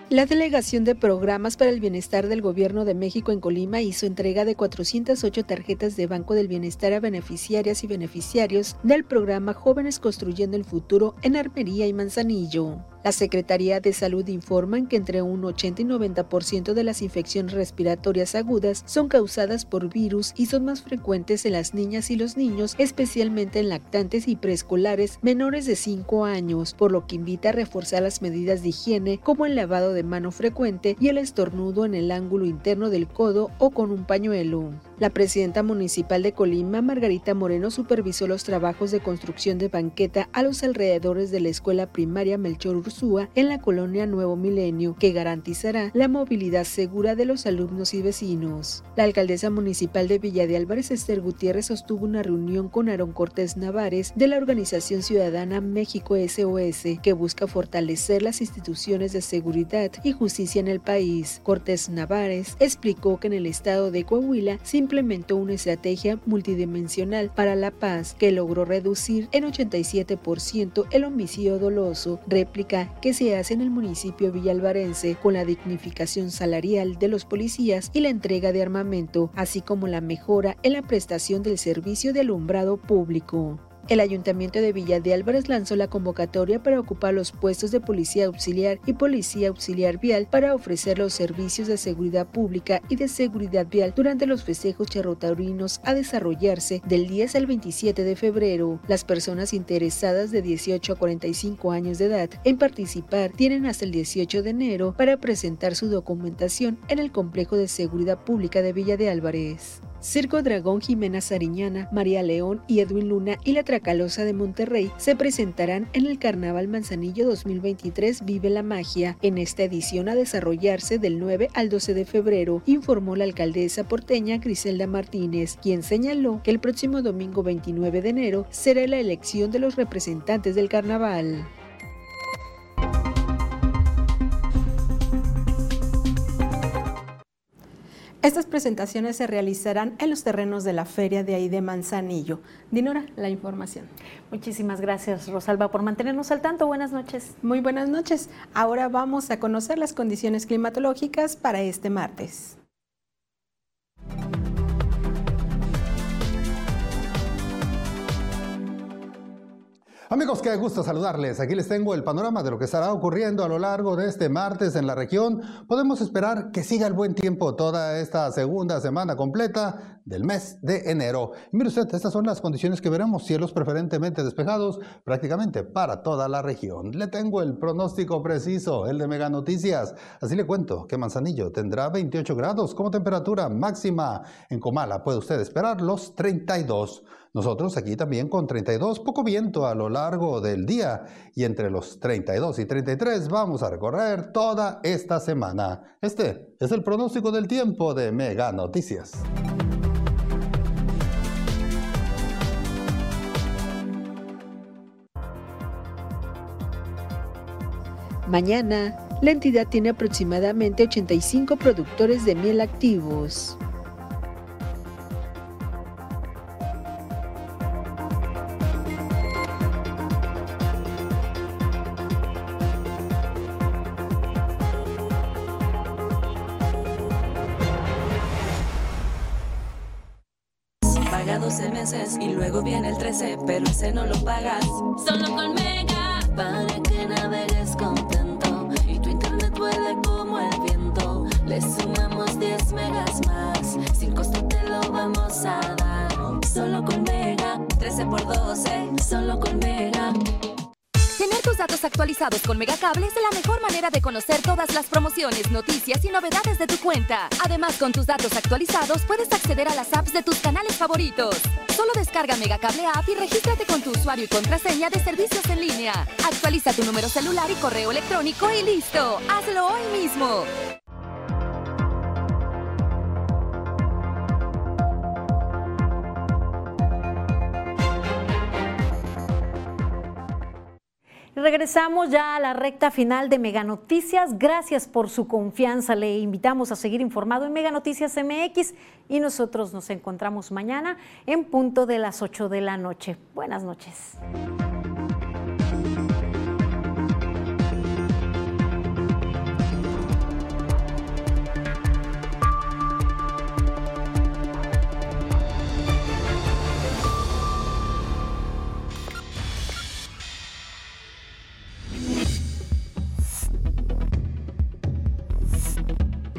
La Delegación de Programas para el Bienestar del Gobierno de México en Colima hizo entrega de 408 tarjetas de Banco del Bienestar a beneficiarias y beneficiarios del programa Jóvenes Construyendo el Futuro en Armería y Manzanillo. La Secretaría de Salud informan que entre un 80 y 90% de las infecciones respiratorias agudas son causadas por virus y son más frecuentes en las niñas y los niños, especialmente en lactantes y preescolares menores de 5 años, por lo que invita a reforzar las medidas de higiene como el lavado de mano frecuente y el estornudo en el ángulo interno del codo o con un pañuelo. La presidenta municipal de Colima, Margarita Moreno, supervisó los trabajos de construcción de banqueta a los alrededores de la escuela primaria Melchor Ursúa en la colonia Nuevo Milenio, que garantizará la movilidad segura de los alumnos y vecinos. La alcaldesa municipal de Villa de Álvarez, Esther Gutiérrez, sostuvo una reunión con Aaron Cortés Navares de la organización ciudadana México SOS, que busca fortalecer las instituciones de seguridad y justicia en el país. Cortés Navares explicó que en el estado de Coahuila se implementó una estrategia multidimensional para la paz que logró reducir en 87% el homicidio doloso, réplica que se hace en el municipio villalvarense con la dignificación salarial de los policías y la entrega de armamento, así como la mejora en la prestación del servicio de alumbrado público. El Ayuntamiento de Villa de Álvarez lanzó la convocatoria para ocupar los puestos de policía auxiliar y policía auxiliar vial para ofrecer los servicios de seguridad pública y de seguridad vial durante los festejos charrotaurinos a desarrollarse del 10 al 27 de febrero. Las personas interesadas de 18 a 45 años de edad en participar tienen hasta el 18 de enero para presentar su documentación en el Complejo de Seguridad Pública de Villa de Álvarez. Circo Dragón Jimena Sariñana, María León y Edwin Luna y la Tracalosa de Monterrey se presentarán en el Carnaval Manzanillo 2023 Vive la Magia, en esta edición a desarrollarse del 9 al 12 de febrero, informó la alcaldesa porteña Griselda Martínez, quien señaló que el próximo domingo 29 de enero será la elección de los representantes del carnaval. Estas presentaciones se realizarán en los terrenos de la feria de ahí de Manzanillo. Dinora, la información. Muchísimas gracias, Rosalba, por mantenernos al tanto. Buenas noches. Muy buenas noches. Ahora vamos a conocer las condiciones climatológicas para este martes. Amigos, qué gusto saludarles. Aquí les tengo el panorama de lo que estará ocurriendo a lo largo de este martes en la región. Podemos esperar que siga el buen tiempo toda esta segunda semana completa del mes de enero. Y mire usted, estas son las condiciones que veremos. Cielos preferentemente despejados prácticamente para toda la región. Le tengo el pronóstico preciso, el de Mega Noticias. Así le cuento que Manzanillo tendrá 28 grados como temperatura máxima. En Comala puede usted esperar los 32. Nosotros aquí también con 32, poco viento a lo largo del día y entre los 32 y 33 vamos a recorrer toda esta semana. Este es el pronóstico del tiempo de Mega Noticias. Mañana, la entidad tiene aproximadamente 85 productores de miel activos. No lo pagas. Solo con Mega, para que navegues contento y tu internet vuele como el viento. Le sumamos 10 megas más, sin costo te lo vamos a dar. Solo con Mega, 13 por 12, solo con Mega. Tener tus datos actualizados con Megacable es la mejor manera de conocer todas las promociones, noticias y novedades de tu cuenta. Además, con tus datos actualizados puedes acceder a las apps de tus canales favoritos. Descarga Megacable App y regístrate con tu usuario y contraseña de servicios en línea. Actualiza tu número celular y correo electrónico y listo. Hazlo hoy mismo. Regresamos ya a la recta final de Mega Noticias. Gracias por su confianza. Le invitamos a seguir informado en Mega Noticias MX y nosotros nos encontramos mañana en punto de las 8 de la noche. Buenas noches.